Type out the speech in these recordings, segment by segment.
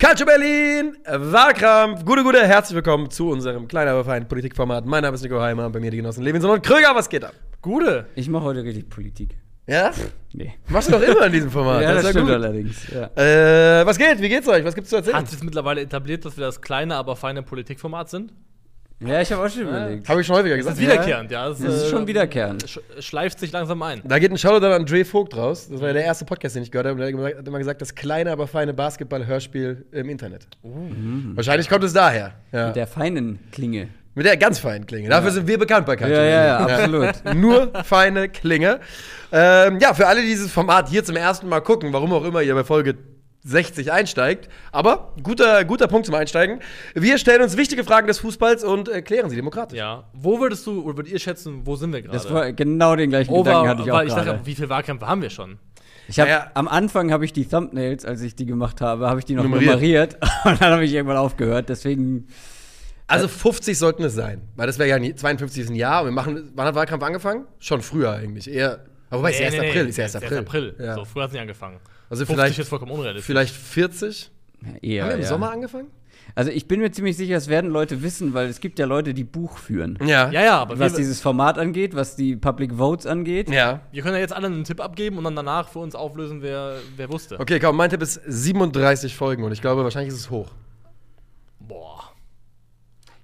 Calcio Berlin, Wahlkampf, gute, gute, herzlich willkommen zu unserem kleinen, aber feinen Politikformat. Mein Name ist Nico Heimer, bei mir die Genossen Levinson und Kröger, was geht ab? Gute. Ich mache heute richtig Politik. Ja? Nee. Machst du doch immer in diesem Format. ja, das, ist ja stimmt gut. allerdings. Ja. Äh, was geht? Wie geht's euch? Was gibt's zu erzählen? Hat sich mittlerweile etabliert, dass wir das kleine, aber feine Politikformat sind? Ja, ich habe auch schon überlegt. Habe ich schon häufiger Das gesagt. ist wiederkehrend, ja. Das ist schon wiederkehrend. sch schleift sich langsam ein. Da geht ein Shoutout an Dre Vogt raus. Das war ja der erste Podcast, den ich gehört habe. Und der hat immer gesagt, das kleine, aber feine Basketball-Hörspiel im Internet. Wahrscheinlich kommt es daher. Ja. Mit der feinen Klinge. Mit der ganz feinen Klinge. Dafür sind wir bekannt bei Calcio Ja, ja, ja, absolut. Nur feine Klinge. Ähm, ja, für alle, die dieses Format hier zum ersten Mal gucken, warum auch immer ihr bei Folge 60 einsteigt. Aber guter, guter Punkt zum Einsteigen. Wir stellen uns wichtige Fragen des Fußballs und klären sie demokratisch. Ja. Wo würdest du, oder würdet ihr schätzen, wo sind wir gerade? Das war genau den gleichen Over, Gedanken hatte ich auch weil ich dachte, gerade. wie viele Wahlkämpfe haben wir schon? Ich hab, Naja. Am Anfang habe ich die Thumbnails, als ich die gemacht habe, habe ich die noch Nummeriert. nummeriert. Und dann habe ich irgendwann aufgehört. Deswegen, Also 50 sollten es sein. Weil das wäre ja nie, 52 ist ein Jahr. Und wir machen, wann hat Wahlkampf angefangen? Schon früher eigentlich. Eher. Aber wobei, es ist erst April. Ist erst April. April. Ja. So, früher hat es nicht angefangen. Also 50 vielleicht- ist vollkommen unrealistisch. Vielleicht 40. ja, eher. Haben wir im ja. Sommer angefangen? Also ich bin mir ziemlich sicher, es werden Leute wissen, weil es gibt ja Leute, die Buch führen. Ja. Ja, ja, aber Was dieses Format angeht, was die Public Votes angeht. Ja. wir können ja jetzt alle einen Tipp abgeben und dann danach für uns auflösen, wer, wer wusste. Okay, komm, mein Tipp ist 37 Folgen und ich glaube, wahrscheinlich ist es hoch. Boah.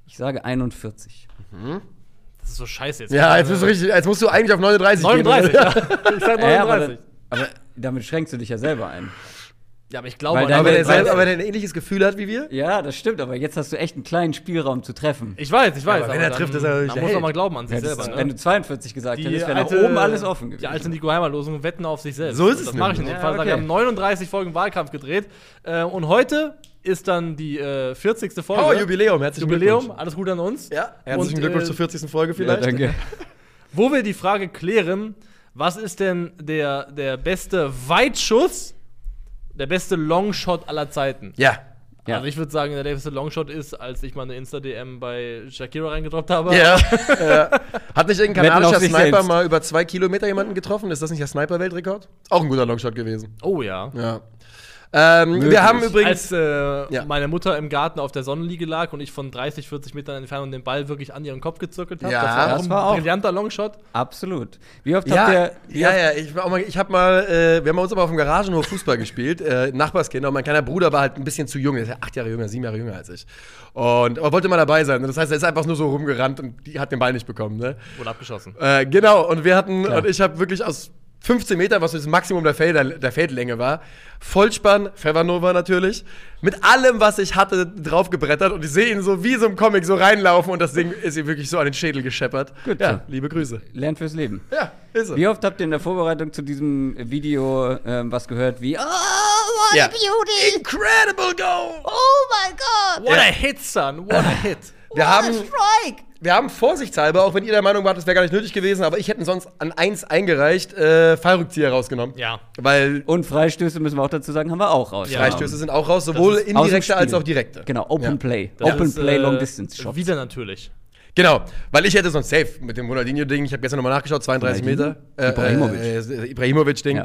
Ich sage 41. Das ist so scheiße jetzt. Ja, jetzt, bist du richtig, jetzt musst du eigentlich auf 39 39, gehen. ja. Ich sag Ja, aber, 39. aber damit schränkst du dich ja selber ein. Ja, aber ich glaube, Weil Aber selber, aber der ein ähnliches Gefühl hat wie wir. Ja, das stimmt, aber jetzt hast du echt einen kleinen Spielraum zu treffen. ich weiß, ich weiß. aber wenn er dann, trifft, ist er natürlich dann der muss man mal glauben an sich Hättest- selber. Wenn Ne? du 42 gesagt Die hättest, wäre nach alte- oben alles offen gewesen. Die alte Nico Heimer-Losung wetten auf sich selbst. So ist es Das mache ich in dem Fall. Ja, okay. Wir haben 39 Folgen Wahlkampf gedreht. Äh, und heute ist dann die äh, 40. Folge. Oh, Jubiläum, herzlichen Jubiläum, Glückwunsch. alles Gute an uns. Ja, herzlichen Und, Glückwunsch äh, zur 40. Folge ja, vielleicht. danke. Wo wir die Frage klären, was ist denn der, der beste Weitschuss, der beste Longshot aller Zeiten? Ja. Ja. Also ich würde sagen, der beste Longshot ist, als ich mal eine Insta-DM bei Shakira reingedroppt habe. Ja. ja. Hat nicht irgendein kanadischer Sniper selbst. mal über zwei Kilometer jemanden getroffen? Ist das nicht der Sniper-Weltrekord? Auch ein guter Longshot gewesen. Oh ja. Ja. Ähm, wir haben übrigens. Als äh, Ja. meine Mutter im Garten auf der Sonnenliege lag und ich von 30, 40 Metern Entfernung den Ball wirklich an ihren Kopf gezirkelt habe. Ja, das war auch das ein war auch- brillanter Longshot. Absolut. Wie oft Ja, habt ihr. ja, ja, ich, mal, ich habe mal, äh, wir haben bei uns aber auf dem Garagenhof Fußball gespielt, äh, Nachbarskinder, und mein kleiner Bruder war halt ein bisschen zu jung, der ist ja acht Jahre jünger, sieben Jahre jünger als ich. Und aber wollte mal dabei sein. Das heißt, er ist einfach nur so rumgerannt und die hat den Ball nicht bekommen, ne? Wurde abgeschossen. Äh, genau, und wir hatten, Klar. und ich habe wirklich aus 15 Metern, was das Maximum der, Felder, der Feldlänge war, Vollspann, Fevanova natürlich, mit allem, was ich hatte, draufgebrettert und ich sehe ihn so wie so im Comic so reinlaufen und das Ding ist ihm wirklich so an den Schädel gescheppert. Gut, ja, liebe Grüße. Lernt fürs Leben. Ja, ist er. Wie oft habt ihr in der Vorbereitung zu diesem Video ähm, was gehört wie Oh, what Ja. a beauty! Incredible Goal! Oh my god! What Ja. a hit, son. What a hit. Wir haben, strike! Wir haben vorsichtshalber, auch wenn ihr der Meinung wart, das wäre gar nicht nötig gewesen, aber ich hätte sonst an 1 eingereicht, äh, Fallrückzieher rausgenommen. Ja. Weil Und Freistöße müssen wir auch dazu sagen, haben wir auch raus. Ja. Freistöße sind auch raus, sowohl indirekte als auch direkte. Genau, Open Ja. Play. Das Open ist, Play, äh, Long Distance Shots. Wieder natürlich. Genau, weil ich hätte sonst safe mit dem Ronaldinho-Ding, ich habe gestern nochmal nachgeschaut, 32 Ronaldinho? Meter. Ibrahimovic. Äh, äh, Ibrahimovic-Ding.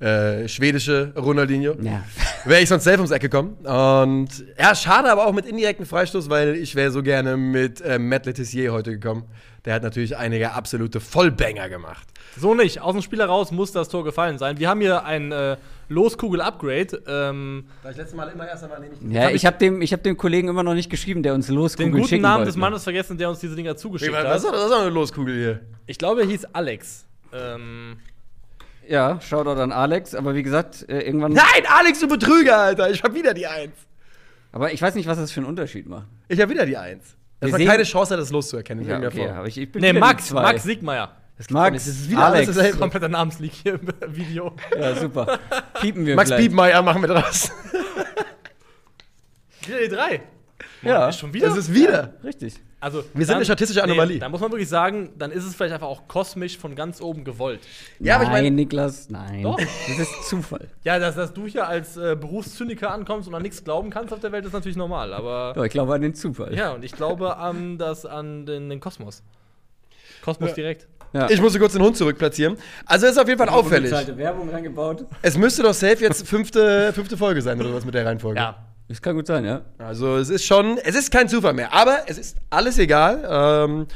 Äh, schwedische Ronaldinho. Ja. Wäre ich sonst safe ums Eck gekommen. Und ja, schade aber auch mit indirekten Freistoß, weil ich wäre so gerne mit äh, Matt Letizier heute gekommen. Der hat natürlich einige absolute Vollbanger gemacht. So nicht. Aus dem Spiel heraus muss das Tor gefallen sein. Wir haben hier ein äh, Loskugel-Upgrade. Ähm, Da ich letztes Mal immer erst einmal nicht. Ja, ich habe dem, ich hab dem Kollegen immer noch nicht geschrieben, der uns den loskugeln guten Namen wollte. des Mannes vergessen, der uns diese Dinger zugeschickt Was hat. das ist doch eine Loskugel hier. Ich glaube, er hieß Alex. Ähm, Ja, Shoutout an Alex, aber wie gesagt, äh, irgendwann. Nein, Alex, du Betrüger, Alter. Ich hab wieder die Eins. Aber ich weiß nicht, was das für einen Unterschied macht. Ich hab wieder die Eins. Dass Wir man keine Chance hat, das loszuerkennen. Ja, okay, aber ich, ich bin nee, Max. Max Siegmeier. Max, Es ist wieder alles Alex. dasselbe. Kompletter Namensleak hier im Video. Ja, super. Piepen wir Max. Biebmeier machen wir draus. Wieder die drei. Ja, Ist schon wieder? Das ist wieder. richtig. Also, Wir sind eine statistische Anomalie. Nee, da muss man wirklich sagen, dann ist es vielleicht einfach auch kosmisch von ganz oben gewollt. Ja, aber ich nein, mein- Niklas, nein. Doch. Das ist Zufall. Ja, dass, dass du hier als äh, Berufszyniker ankommst und an nichts glauben kannst auf der Welt, ist natürlich normal. Aber Doch, ich glaube an den Zufall. ja, und ich glaube an, das, an den, den Kosmos. Kosmos Ja. direkt. Ja. Ich musste kurz den Hund zurückplatzieren. Also ist auf jeden Fall auffällig. Werbung reingebaut. Es müsste doch safe jetzt fünfte, fünfte Folge sein oder was mit der Reihenfolge. Ja. Das kann gut sein, ja. Also es ist schon, es ist kein Zufall mehr, aber es ist alles egal. Ähm,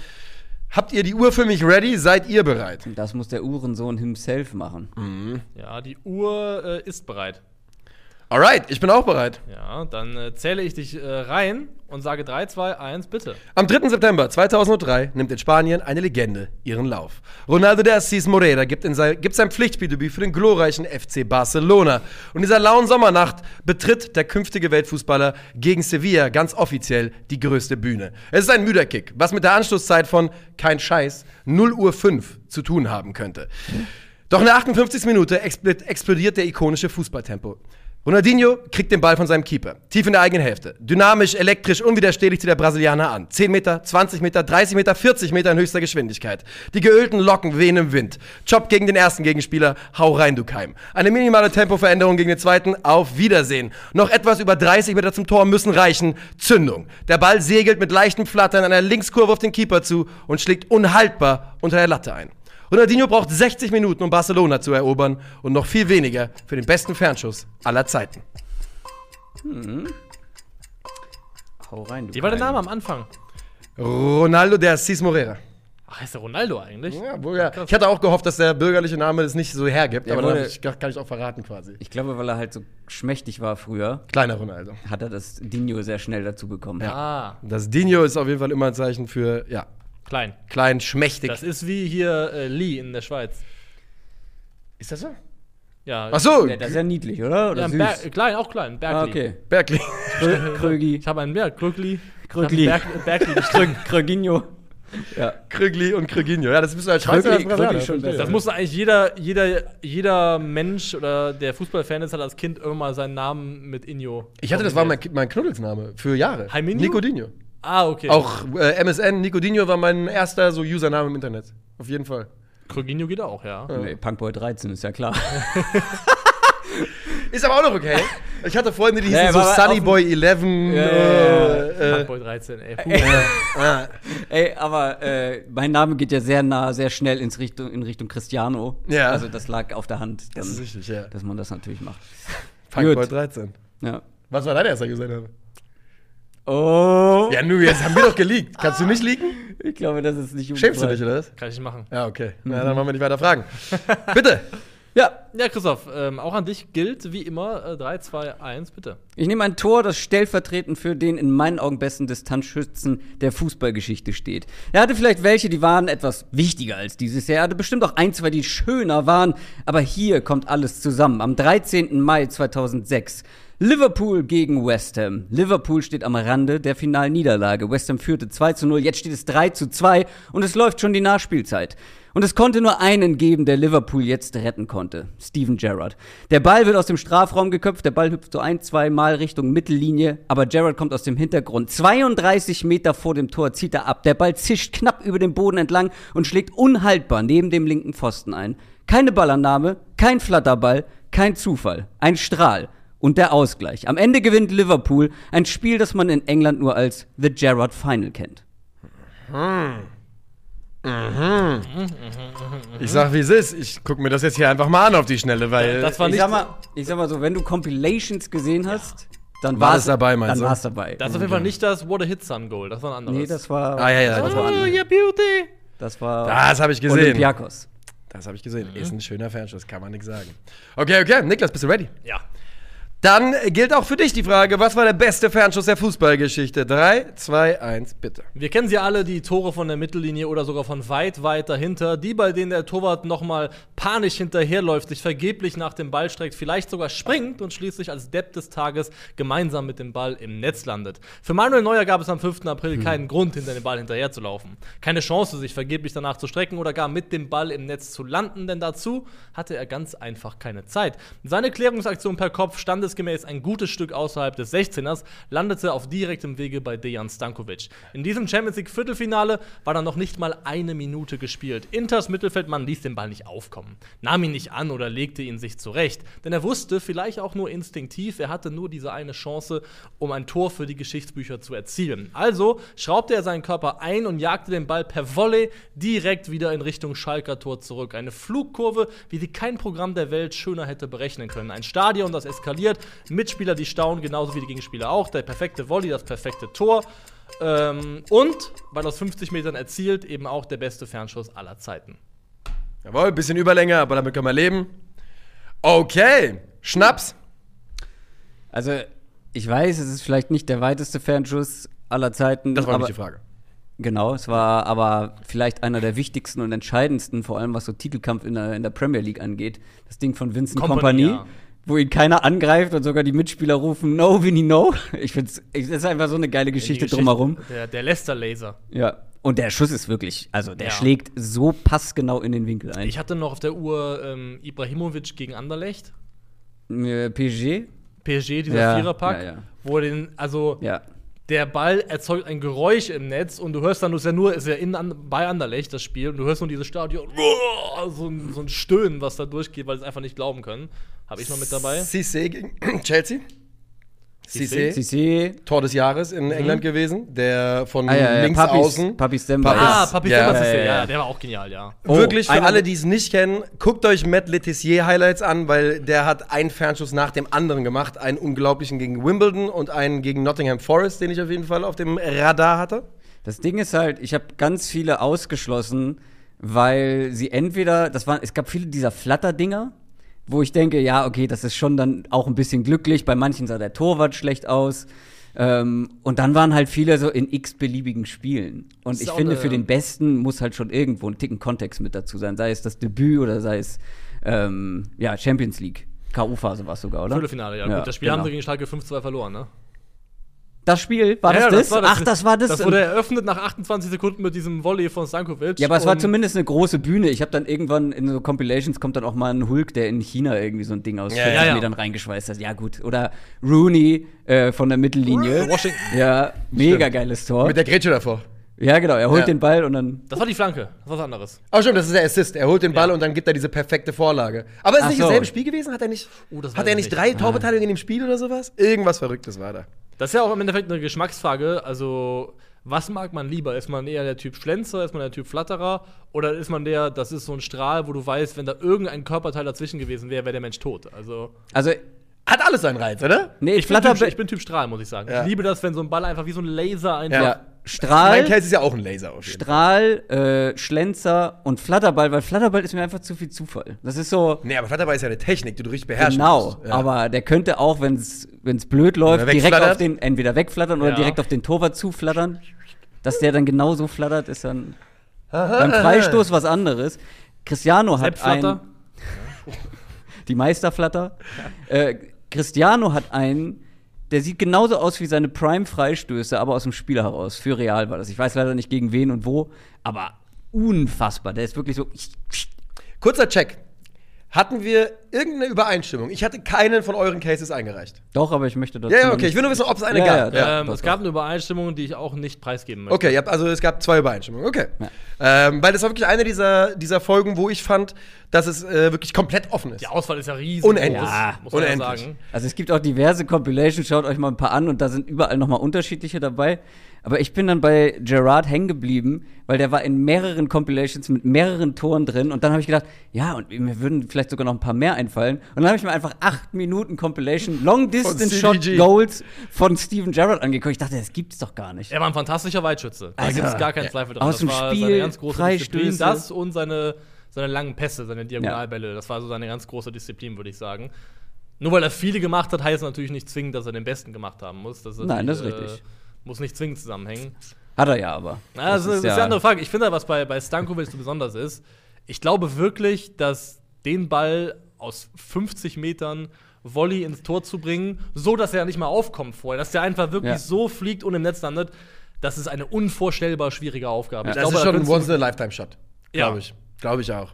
habt ihr die Uhr für mich ready? Seid ihr bereit? Das muss der Uhrensohn himself machen. Ja, die Uhr äh, ist bereit. Alright, ich bin auch bereit. Ja, dann äh, zähle ich dich äh, rein und sage 3, 2, 1, bitte. Am 3. September 2003 nimmt in Spanien eine Legende ihren Lauf. Ronaldo de Assis Morera gibt, in sein, gibt sein Pflichtspieldebüt für den glorreichen FC Barcelona. Und in dieser lauen Sommernacht betritt der künftige Weltfußballer gegen Sevilla ganz offiziell die größte Bühne. Es ist ein müder Kick, was mit der Anschlusszeit von kein Scheiß 0 Uhr 5 zu tun haben könnte. Doch in der 58. Minute expl- explodiert der ikonische Fußballtempo. Ronaldinho kriegt den Ball von seinem Keeper, tief in der eigenen Hälfte. Dynamisch, elektrisch, unwiderstehlich zieht der Brasilianer an. 10 Meter, 20 Meter, 30 Meter, 40 Meter in höchster Geschwindigkeit. Die geölten Locken wehen im Wind. Chop gegen den ersten Gegenspieler, hau rein, du Keim. Eine minimale Tempoveränderung gegen den zweiten, auf Wiedersehen. Noch etwas über 30 Meter zum Tor müssen reichen. Zündung. Der Ball segelt mit leichtem Flattern einer Linkskurve auf den Keeper zu und schlägt unhaltbar unter der Latte ein. Ronaldinho braucht 60 Minuten, um Barcelona zu erobern und noch viel weniger für den besten Fernschuss aller Zeiten. Hau rein, du Wie war der. Name am Anfang? Ronaldo de Assis Morera. Ach, heißt der Ronaldo eigentlich? Ja, wohl, ja. Ich hatte auch gehofft, dass der bürgerliche Name das nicht so hergibt, Der aber dann wurde- ich, kann ich auch verraten quasi. Ich glaube, weil er halt so schmächtig war früher, Kleiner Ronaldo. hat er das Dino sehr schnell dazu bekommen. Ah, Das Dino ist auf jeden Fall immer ein Zeichen für, ja, klein. klein, schmächtig. Das ist wie hier äh, Lee in der Schweiz. ist das so? Ja, Ach so, Ja, das ist ja niedlich, oder? Oder ja, süß? Ber klein, auch klein. Bergli. ah, okay. Krö Krögi. Ich habe einen Berg. Krögli. Einen Berg, Bergli gestrickt. Kröginho. Ja. Krügli und Krüginho. Ja, das bist du als Schweizer. Als Brasilianer, Krügli schon verstehe. Das muss eigentlich jeder, jeder, jeder Mensch oder der Fußballfan ist, hat als Kind irgendwann mal seinen Namen mit Inyo. Ich hatte, das war mein, mein Knuddelsname für Jahre. Heiminho? Nico Dino. Ah, okay. Auch äh, MSN, Nico Dino war mein erster so Username im Internet. Auf jeden Fall. Kröginho geht auch, ja. Nee, Punkboy 13 ist ja klar. Ist aber auch noch okay. Ich hatte Freunde, die hießen Ja, so war Sunny auf- Boy 11. Ja, äh, äh, Fuckboy 13, ey. Puh. ah, Ey, aber äh, mein Name geht ja sehr nah, sehr schnell ins Richtung, in Richtung Cristiano. Ja. Also das lag auf der Hand, das dann, ist richtig, ja. dass man das natürlich macht. Funkboy Gut. 13. Ja. Was war dein erster Username? Oh. Ja, nu, jetzt haben wir doch geleakt. Kannst du nicht leaken? Ich glaube, das ist nicht Schämst du dich, oder was? Kann ich nicht machen. Ja, okay. Na, dann wollen wir nicht weiter fragen. Bitte. Ja, Ja, Christoph, ähm, auch an dich gilt wie immer äh, 3, 2, 1, bitte. Ich nehme ein Tor, das stellvertretend für den in meinen Augen besten Distanzschützen der Fußballgeschichte steht. Er hatte vielleicht welche, die waren etwas wichtiger als dieses Jahr. Er hatte bestimmt auch ein, zwei, die schöner waren. Aber hier kommt alles zusammen. Am 13. Mai 2006. Liverpool gegen West Ham. Liverpool steht am Rande der Finalniederlage. West Ham führte 2 zu 0, jetzt steht es 3 zu 2 und es läuft schon die Nachspielzeit. Und es konnte nur einen geben, der Liverpool jetzt retten konnte. Steven Gerrard. Der Ball wird aus dem Strafraum geköpft, der Ball hüpft so ein, zwei Mal Richtung Mittellinie, aber Gerrard kommt aus dem Hintergrund. 32 Meter vor dem Tor zieht er ab. Der Ball zischt knapp über den Boden entlang und schlägt unhaltbar neben dem linken Pfosten ein. Keine Ballannahme, kein Flatterball, kein Zufall. Ein Strahl. Und der Ausgleich. Am Ende gewinnt Liverpool ein Spiel, das man in England nur als The Gerrard Final kennt. Ich sag, wie es ist. Ich guck mir das jetzt hier einfach mal an auf die Schnelle, weil. Das war ich nicht. sag, mal, ich sag mal so, wenn du Compilations gesehen hast, dann War das dabei, meinst Dann du? war's dabei. Das ist auf jeden Fall nicht das What a Hit Sun Goal, das war ein anderes. nee, das war. Ah, ja, ja, das das war, war Oh, anders. yeah, Beauty! Das war das habe ich gesehen. Olympiakos. Das habe ich gesehen. Ist ein schöner Fernschuss, kann man nichts sagen. Okay, okay. Niklas, bist du ready? Ja. Dann gilt auch für dich die Frage, was war der beste Fernschuss der Fußballgeschichte? 3, 2, 1, bitte. Wir kennen sie alle, die Tore von der Mittellinie oder sogar von weit, weit dahinter. Die, bei denen der Torwart nochmal panisch hinterherläuft, sich vergeblich nach dem Ball streckt, vielleicht sogar springt und schließlich als Depp des Tages gemeinsam mit dem Ball im Netz landet. Für Manuel Neuer gab es am 5. April keinen Grund, hinter dem Ball hinterherzulaufen. Keine Chance, sich vergeblich danach zu strecken oder gar mit dem Ball im Netz zu landen, denn dazu hatte er ganz einfach keine Zeit. Seine Klärungsaktion per Kopf standesgemäß ein gutes Stück außerhalb des 16ers, landete auf direktem Wege bei Dejan Stankovic. In diesem Champions League Viertelfinale war dann noch nicht mal eine Minute gespielt. Inters Mittelfeldmann ließ den Ball nicht aufkommen, nahm ihn nicht an oder legte ihn sich zurecht, denn er wusste, vielleicht auch nur instinktiv, er hatte nur diese eine Chance, um ein Tor für die Geschichtsbücher zu erzielen. Also schraubte er seinen Körper ein und jagte den Ball per Volley direkt wieder in Richtung Schalker Tor zurück. Eine Flugkurve, wie sie kein Programm der Welt schöner hätte berechnen können. Ein Stadion, das eskaliert, Mitspieler, die staunen, genauso wie die Gegenspieler auch. Der perfekte Volley, das perfekte Tor. Ähm, und, weil aus 50 Metern erzielt, eben auch der beste Fernschuss aller Zeiten. Jawohl, bisschen Überlänge, aber damit können wir leben. Okay, Schnaps. Also, ich weiß, es ist vielleicht nicht der weiteste Fernschuss aller Zeiten. Das war aber, nicht die Frage. Genau, es war aber vielleicht einer der wichtigsten und entscheidendsten, vor allem was so Titelkampf in der, in der Premier League angeht. Das Ding von Vincent Kompany, Kompany, ja. Wo ihn keiner angreift und sogar die Mitspieler rufen, no, Vinny, no. Ich finde es ist einfach so eine geile Geschichte, Die drumherum. Der, der Leicester-Laser. Ja. Und der Schuss ist wirklich, also der Ja. schlägt so passgenau in den Winkel ein. Ich hatte noch auf der Uhr ähm, Ibrahimovic gegen Anderlecht. Äh, PSG? PSG, dieser Ja, Viererpack, ja, wo den, also der Ball erzeugt ein Geräusch im Netz und du hörst dann, du ist ja nur, ist ja in, an, bei Anderlecht das Spiel und du hörst nur dieses Stadion, so ein, so ein Stöhnen, was da durchgeht, weil sie es einfach nicht glauben können. Habe ich noch mit dabei. Cissé gegen Chelsea. Cissé. Cissé. Tor des Jahres in England gewesen, der von Mhm. Ah, ja, ja, links Papis, außen. Papis Demba. Papis. Ah, Papi Ja. ja, Ja, ja, der war auch genial, ja. Oh, Wirklich, für alle, die es nicht kennen, guckt euch Matt Letizier Highlights an, weil der hat einen Fernschuss nach dem anderen gemacht. Einen unglaublichen gegen Wimbledon und einen gegen Nottingham Forest, den ich auf jeden Fall auf dem Radar hatte. Das Ding ist halt, ich habe ganz viele ausgeschlossen, weil sie entweder, das waren, es gab viele dieser Flatter-Dinger, wo ich denke, ja, okay, das ist schon dann auch ein bisschen glücklich. Bei manchen sah der Torwart schlecht aus. Ähm, und dann waren halt viele so in x-beliebigen Spielen. Und ich finde, für den Besten muss halt schon irgendwo ein Ticken Kontext mit dazu sein. Sei es das Debüt oder sei es, ähm, ja, Champions League. K.O.-Phase war es sogar, oder? Viertelfinale, ja. Ja, Gut, das Spiel haben genau. sie gegen Schalke 5-2 verloren, ne? Das Spiel, war Ja, das, ja, das? Ach, das war das. Das wurde eröffnet nach 28 Sekunden mit diesem Volley von Stankovic. Ja, aber es war zumindest eine große Bühne. Ich habe dann irgendwann in so Compilations kommt dann auch mal ein Hulk, der in China irgendwie so ein Ding aus Ja, 40 ja, ja. Metern reingeschweißt hat. Ja, gut. Oder Rooney äh, von der Mittellinie. Washington. Ja, mega geiles Tor. Mit der Grätsche davor. Ja, genau. Er holt Ja. den Ball und dann. Das war die Flanke, das war was anderes. Oh, stimmt, das ist der Assist. Er holt den Ball Ja. und dann gibt er diese perfekte Vorlage. Aber ist Ach nicht so. dasselbe Spiel gewesen? Hat er nicht, Oh, das hat er ich nicht nicht. drei Torbeteiligungen in dem Spiel oder sowas? Irgendwas Verrücktes war da. Das ist ja auch im Endeffekt eine Geschmacksfrage. Also, was mag man lieber? Ist man eher der Typ Schlenzer, ist man der Typ Flatterer? Oder ist man der, das ist so ein Strahl, wo du weißt, wenn da irgendein Körperteil dazwischen gewesen wäre, wäre der Mensch tot? Also, Also, Hat alles seinen Reiz, oder? nee, ich bin, Flatter. typ, ich bin Typ Strahl, muss ich sagen. Ja. Ich liebe das, wenn so ein Ball einfach wie so ein Laser einfach. ja, Mein Strahl, Case ist ja auch ein Laser auf jeden Fall. Strahl, äh, Schlenzer und Flatterball, weil Flatterball ist mir einfach zu viel Zufall. Das ist so. Nee, aber Flatterball ist ja eine Technik, die du richtig beherrschen Genau, musst. Ja. aber der könnte auch, wenn es blöd läuft, Oder direkt auf den, entweder wegflattern oder Ja. direkt auf den Torwart zuflattern. Dass der dann genauso flattert, ist dann beim Freistoß was anderes. Cristiano hat ein, die Meisterflatter. Äh, Cristiano hat einen, der sieht genauso aus wie seine Prime-Freistöße, aber aus dem Spiel heraus. Für Real war das. Ich weiß leider nicht gegen wen und wo, aber unfassbar. Der ist wirklich so. Kurzer Check. Hatten wir irgendeine Übereinstimmung? Ich hatte keinen von euren Cases eingereicht. Doch, aber ich möchte dazu. Ja, okay. Ich will nur wissen, ob es eine Ja, gab. ja, ähm, doch, es doch. gab eine Übereinstimmung, die ich auch nicht preisgeben möchte. Okay, also es gab zwei Übereinstimmungen. Okay. Ähm, weil das war wirklich eine dieser, dieser Folgen, wo ich fand, dass es äh, wirklich komplett offen ist. Die Auswahl ist ja riesig. Unendlich. Ja, muss man Unendlich. sagen. Also es gibt auch diverse Compilations, schaut euch mal ein paar an und da sind überall nochmal unterschiedliche dabei. Aber ich bin dann bei Gerard hängen geblieben, weil der war in mehreren Compilations mit mehreren Toren drin und dann habe ich gedacht, ja, und mir würden vielleicht sogar noch ein paar mehr einfallen. Und dann habe ich mir einfach acht Minuten Compilation Long Distance Shot. Goals von Steven Gerrard angeguckt. Ich dachte, das gibt's doch gar nicht. Er war ein fantastischer Weitschütze. Da Also, gibt es gar keinen Zweifel dran. aus dem das war Spiel, seine ganz große Freistöße. Disziplin. Das und seine, seine langen Pässe, seine Diagonalbälle. Das war so seine ganz große Disziplin, würde ich sagen. Nur weil er viele gemacht hat, heißt natürlich nicht zwingend, dass er den Besten gemacht haben muss. Das Nein, das ist richtig. Muss nicht zwingend zusammenhängen. Hat er ja aber. Ja, das, ist, das ist eine andere Frage. Ich finde, was bei, bei Stankovic so besonders ist, ich glaube wirklich, dass den Ball aus 50 Metern Volley ins Tor zu bringen, so dass er nicht mal aufkommt vorher, dass der einfach wirklich Ja. so fliegt und im Netz landet, das ist eine unvorstellbar schwierige Aufgabe. Ja. Ich Das glaube, ist da schon ein könntest du- Once-in-a-Lifetime-Shot. Ja. Glaube ich. Glaube ich auch.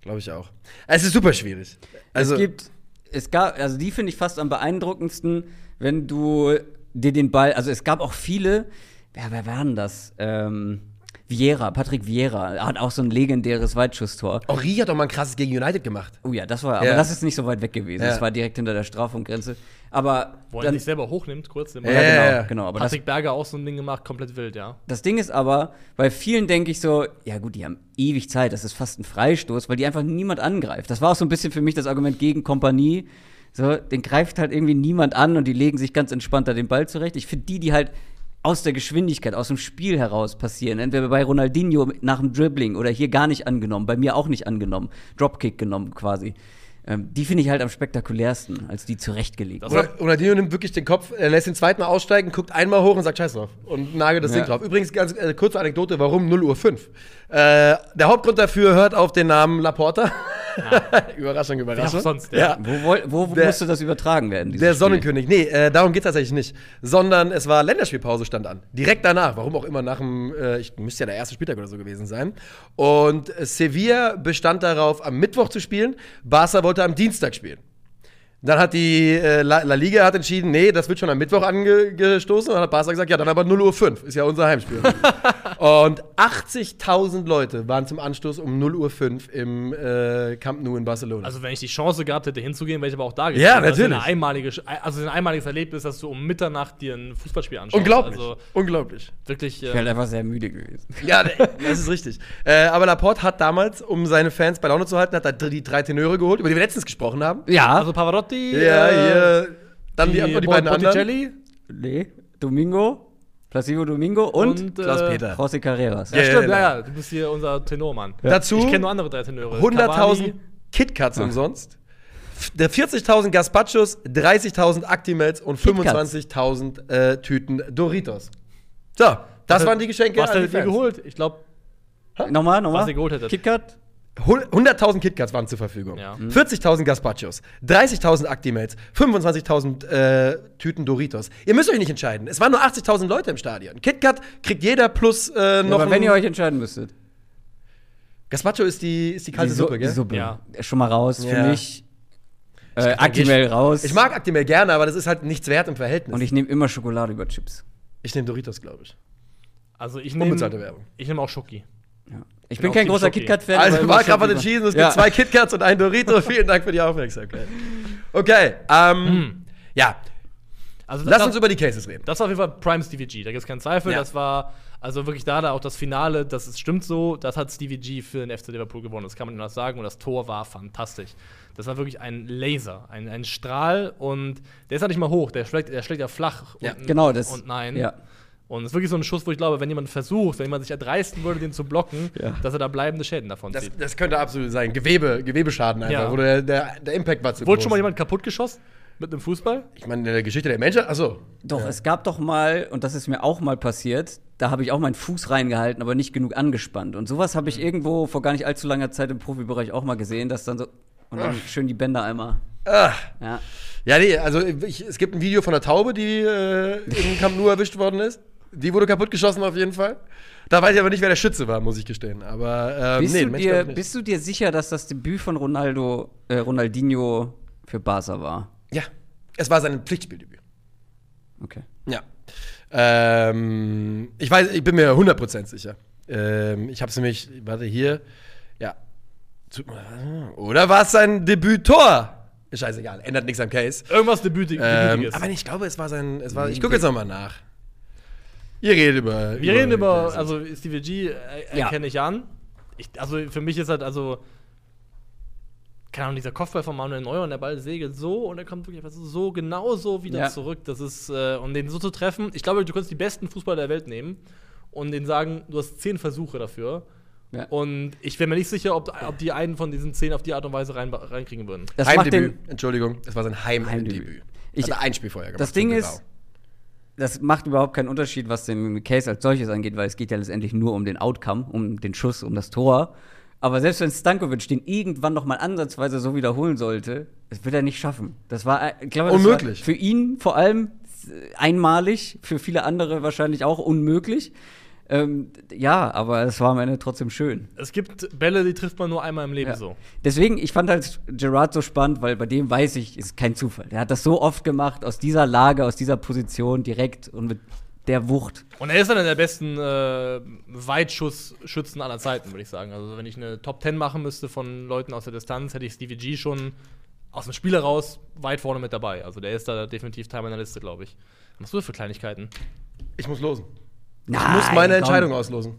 Glaube ich auch. Es ist super schwierig. Also, es gibt, es gab, also die finde ich fast am beeindruckendsten, wenn du dir den Ball, also es gab auch viele, wer, wer waren das? Ähm, Vieira, Patrick Vieira, hat auch so ein legendäres Weitschusstor. Henri hat doch mal ein krasses gegen United gemacht. Oh ja, das war, aber Ja. das ist nicht so weit weg gewesen. Ja. Das war direkt hinter der Strafraumgrenze. Aber Wo er sich selber hochnimmt, kurz. Ja, Ball. ja, genau, genau. Aber das, Patrick Berger auch so ein Ding gemacht, komplett wild, ja. das Ding ist aber, bei vielen denke ich so, ja gut, die haben ewig Zeit, das ist fast ein Freistoß, weil die einfach niemand angreift. Das war auch so ein bisschen für mich das Argument gegen Kompanie. So, den greift halt irgendwie niemand an und die legen sich ganz entspannt da den Ball zurecht. Ich finde die, die halt aus der Geschwindigkeit, aus dem Spiel heraus passieren. Entweder bei Ronaldinho nach dem Dribbling oder hier gar nicht angenommen, bei mir auch nicht angenommen. Dropkick genommen quasi. Ähm, die finde ich halt am spektakulärsten, als die zurechtgelegt. Oder, Ronaldinho nimmt wirklich den Kopf, er lässt den zweiten Mal aussteigen, guckt einmal hoch und sagt Scheiß drauf und nagelt das Ja. Ding drauf. Übrigens, ganz äh, kurze Anekdote, warum 0 Uhr 5? Äh, der Hauptgrund dafür hört auf den Namen Laporta. Überraschung, Wer auch Überraschung. sonst, ja. ja. Wo, wo, wo Der- musste das übertragen werden? Der Spiel? Sonnenkönig. Nee, äh, darum geht es tatsächlich nicht. Sondern es war Länderspielpause stand an. Direkt danach. Warum auch immer nach dem, äh, ich müsste ja der erste Spieltag oder so gewesen sein. Und Sevilla bestand darauf, am Mittwoch zu spielen. Barca wollte am Dienstag spielen. Dann hat die äh, La, La Liga hat entschieden, nee, das wird schon am Mittwoch angestoßen. Und dann hat Barca gesagt, ja, dann aber 0 Uhr 5. Ist ja unser Heimspiel. und 80.000 Leute waren zum Anstoß um 0 Uhr 5 im äh, Camp Nou in Barcelona. Also, wenn ich die Chance gehabt hätte, hinzugehen, wäre ich aber auch da gewesen. Ja, Das ist natürlich. Eine einmalige, also ein einmaliges Erlebnis, dass du um Mitternacht dir ein Fußballspiel anschaust. Unglaublich. Also, Unglaublich. wirklich. Ich bin halt Äh, einfach sehr müde gewesen. Ja, das ist richtig. Äh, aber Laporte hat damals, um seine Fans bei Laune zu halten, hat er die drei Tenöre geholt, über die wir letztens gesprochen haben. Ja, also, Pavarotti. Ja, äh, hier. Dann die, die, die beiden anderen. Botticelli nee, Domingo, Placido Domingo und, und, Klaus äh, Peter. José Carreras. Ja, Ja, stimmt, ja, ja, ja. Du bist hier unser Tenormann. Dazu Ich kenne nur andere drei Tenöre. 100.000 Cavani. KitKats umsonst. F- Der 40.000 Gazpachos, 30.000 Actimels und KitKats. 25.000 äh, Tüten Doritos. So, das waren die Geschenke Was hättet ihr geholt? Ich glaube, Nochmal, nochmal. Was ihr geholt hättet. KitKat? Hul- 100.000 KitKats waren zur Verfügung. Ja. 40.000 Gazpachos, 30.000 Actimels, 25.000 äh, Tüten Doritos. Ihr müsst euch nicht entscheiden. Es waren nur 80.000 Leute im Stadion. KitKat kriegt jeder plus äh, Ja, noch aber wenn ihr euch entscheiden müsstet. Gazpacho ist die, ist die kalte Die Su- Suppe, gell? Die Suppe. Ja. Schon mal raus Ja. für mich. Äh, Actimel raus. Ich mag Actimel gerne, aber das ist halt nichts wert im Verhältnis. Und ich nehme immer Schokolade über Chips. ich nehme Doritos, glaube ich. also ich nehme Unbezahlte Werbung. ich nehme auch Schoki. Ja. Ich Bin kein großer. KitKat-Fan. Also, immer Marc hat Schoki- entschieden, es Ja. gibt zwei KitKats und ein Dorito. Vielen Dank für die Aufmerksamkeit. Okay, ähm, ja, Also lass das, uns über die Cases reden. das war auf jeden Fall Prime Stevie G, da gibt es keinen Zweifel. Ja. Das war also wirklich da, da auch das Finale, das ist, stimmt so, das hat Stevie G für den FC Liverpool gewonnen, das kann man anders sagen und das Tor war fantastisch. Das war wirklich ein Laser, ein, ein Strahl und der ist ja nicht mal hoch, der schlägt, der schlägt ja flach Ja, und, Genau, das. und nein. Ja. Und es ist wirklich so ein Schuss, wo ich glaube, wenn jemand versucht, wenn jemand sich erdreisten würde, den zu blocken, Ja. dass er da bleibende Schäden davon Das, zieht. das könnte absolut sein. Gewebe, Gewebeschaden einfach, Ja. wo der, der, der Impact war zu Wurde groß. schon mal jemand kaputtgeschossen mit einem Fußball? Ich meine, in der Geschichte der Menschen, achso. Doch, es gab doch mal, und das ist mir auch mal passiert, da habe ich auch meinen Fuß reingehalten, aber nicht genug angespannt. Und sowas habe ich irgendwo vor gar nicht allzu langer Zeit im Profibereich auch mal gesehen, dass dann so. Und dann schön die Bänder einmal. Ah. Ja. Ja, nee, also ich, es gibt ein Video von einer Taube, die äh, im Camp Nou erwischt worden ist. Die wurde kaputtgeschossen auf jeden Fall. Da weiß ich aber nicht, wer der Schütze war, muss ich gestehen. Aber ähm, Bist, nee, du dir, bist du dir sicher, dass das Debüt von Ronaldo, äh, Ronaldinho für Barca war? Ja, es war sein Pflichtspieldebüt. Okay. Ja. Ähm, ich weiß, ich bin mir 100% sicher. Ähm, ich habe es nämlich, warte hier, ja. Oder war es sein Debüttor? Ist scheißegal, ändert nichts am Case. Irgendwas Ähm, Debütiges. aber ich glaube, es war sein, es war, ich gucke jetzt nochmal nach. Ihr redet über. Wir reden über, also Stevie G äh, Ja. erkenne ich an. Ich, also für mich ist halt, also, keine Ahnung, dieser Kopfball von Manuel Neuer und der Ball segelt so und er kommt wirklich einfach so genau so wieder Ja. zurück. Das ist, äh, und den so zu treffen, ich glaube, du kannst die besten Fußballer der Welt nehmen und denen sagen, du hast zehn Versuche dafür. Ja. Und ich wäre mir nicht sicher, ob, ob die einen von diesen zehn auf die Art und Weise rein, reinkriegen würden. Das Heimdebüt, Entschuldigung, es war sein Heimdebüt. Heimdebüt. Ich hat er ein Spiel vorher gemacht. das Ding für ist. Das macht überhaupt keinen Unterschied, was den Case als solches angeht, weil es geht ja letztendlich nur um den Outcome, um den Schuss, um das Tor. Aber selbst wenn Stankovic den irgendwann noch mal ansatzweise so wiederholen sollte, das wird er nicht schaffen. Das war, äh, ich glaube, das Unmöglich. Für ihn vor allem einmalig, für viele andere wahrscheinlich auch unmöglich. Ähm, ja, aber es war am Ende trotzdem schön. Es gibt Bälle, die trifft man nur einmal im Leben Ja. so. Deswegen, ich fand halt Gerard so spannend, weil bei dem weiß ich, ist kein Zufall. Der hat das so oft gemacht, aus dieser Lage, aus dieser Position direkt und mit der Wucht. Und er ist einer der besten äh, Weitschussschützen aller Zeiten, würde ich sagen. Also, wenn ich eine Top 10 machen müsste von Leuten aus der Distanz, hätte ich Stevie G schon aus dem Spiel heraus weit vorne mit dabei. Also, der ist da definitiv Teil meiner Liste, glaube ich. Was machst du für Kleinigkeiten? Ich muss losen. Ich Nein, muss meine komm. Entscheidung auslosen.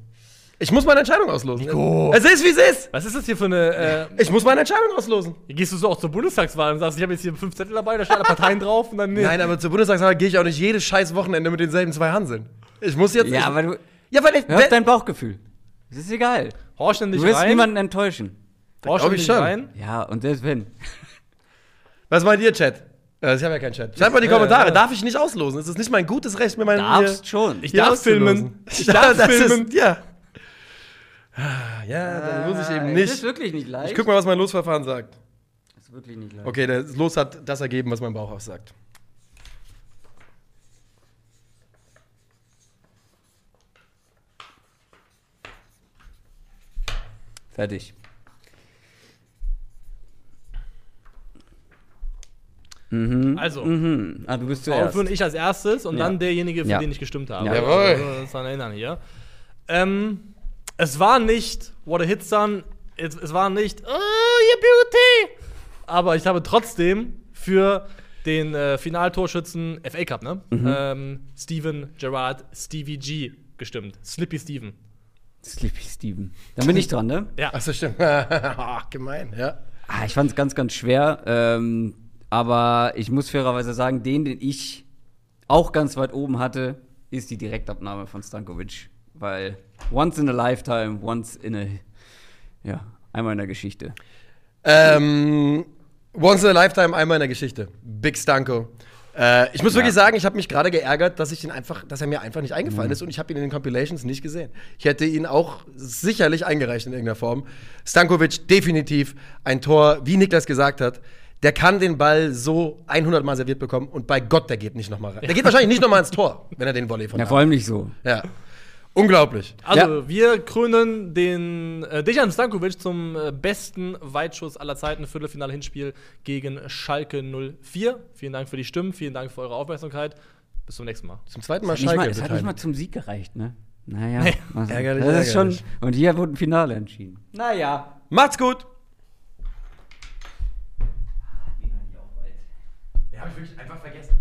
Ich muss meine Entscheidung auslosen. Nico. Es ist, wie es ist. Was ist das hier für eine. Äh, Ich muss meine Entscheidung auslosen. gehst du so auch zur Bundestagswahl und sagst, ich habe jetzt hier fünf Zettel dabei, da stehen alle Parteien drauf und dann. Nee. Nein, aber zur Bundestagswahl gehe ich auch nicht jedes scheiß Wochenende mit denselben zwei Hanseln. Ich muss jetzt. Ja, ich, aber du ja, weil ich. hör dein Bauchgefühl. Es ist egal. Horch denn Du dich wirst rein. niemanden enttäuschen. Denn ich dich schon. rein. Ja, und selbst wenn. Was meint ihr, Chat? Äh, Ich habe ja keinen Chat. Schreibt mal in die Ja, Kommentare. ja. Darf ich nicht auslosen? Es ist nicht mein gutes Recht, mir meinen. Darfst schon. Ich hier darf auszulosen. filmen. Ich darf das filmen. Ist, ja. Ah, Ja, dann muss ich eben Es ist nicht. wirklich nicht leicht. Ich guck mal, was mein Losverfahren sagt. Es ist wirklich nicht leicht. Okay, das Los hat das ergeben, was mein Bauch aussagt. Fertig. Also, Mhm. Ah, du bist zuerst. aufhören ich als erstes und Ja. dann derjenige, für Ja. den ich gestimmt habe. Ja. Jawohl. Also, das daran erinnern hier. Ähm, es war nicht What a Hit Son, es, es war nicht Oh, your beauty! Aber ich habe trotzdem für den äh, Finaltorschützen FA Cup, ne? Ähm, Steven Gerrard Stevie G gestimmt. Slippy Steven. Sleepy Steven. Dann bin ich dran, ne? Ja. Achso, stimmt. Ach, gemein, ja. Ah, ich fand es ganz, ganz schwer. Ähm, aber ich muss fairerweise sagen, den, den ich auch ganz weit oben hatte, ist die Direktabnahme von Stankovic. Weil once in a lifetime, once in a. Ja, einmal in der Geschichte. Ähm, once in a lifetime, einmal in der Geschichte. Big Stanko. Äh, ich muss Ja. wirklich sagen, ich habe mich gerade geärgert, dass ich ihn einfach, dass er mir einfach nicht eingefallen ist und ich habe ihn in den Compilations nicht gesehen. Ich hätte ihn auch sicherlich eingereicht in irgendeiner Form. Stankovic definitiv ein Tor, wie Niklas gesagt hat. Der kann den Ball so 100 Mal serviert bekommen und bei Gott, der geht nicht noch mal rein. Der geht wahrscheinlich nicht noch mal ins Tor, wenn er den Volley von Ja, vor allem nicht so. Ja. Unglaublich. Also, wir krönen den äh, Dejan Stankovic zum äh, besten Weitschuss aller Zeiten. Viertelfinale-Hinspiel gegen Schalke 04. Vielen Dank für die Stimmen, vielen Dank für eure Aufmerksamkeit. Bis zum nächsten Mal. Zum zweiten Mal Nicht mal, Schalke. es hat nicht mal zum Sieg gereicht, ne? Naja. also, Ärgerlich, das ist schon. ärgerlich. Und hier wurde ein Finale entschieden. Naja. Macht's gut. Habe ich wirklich einfach vergessen.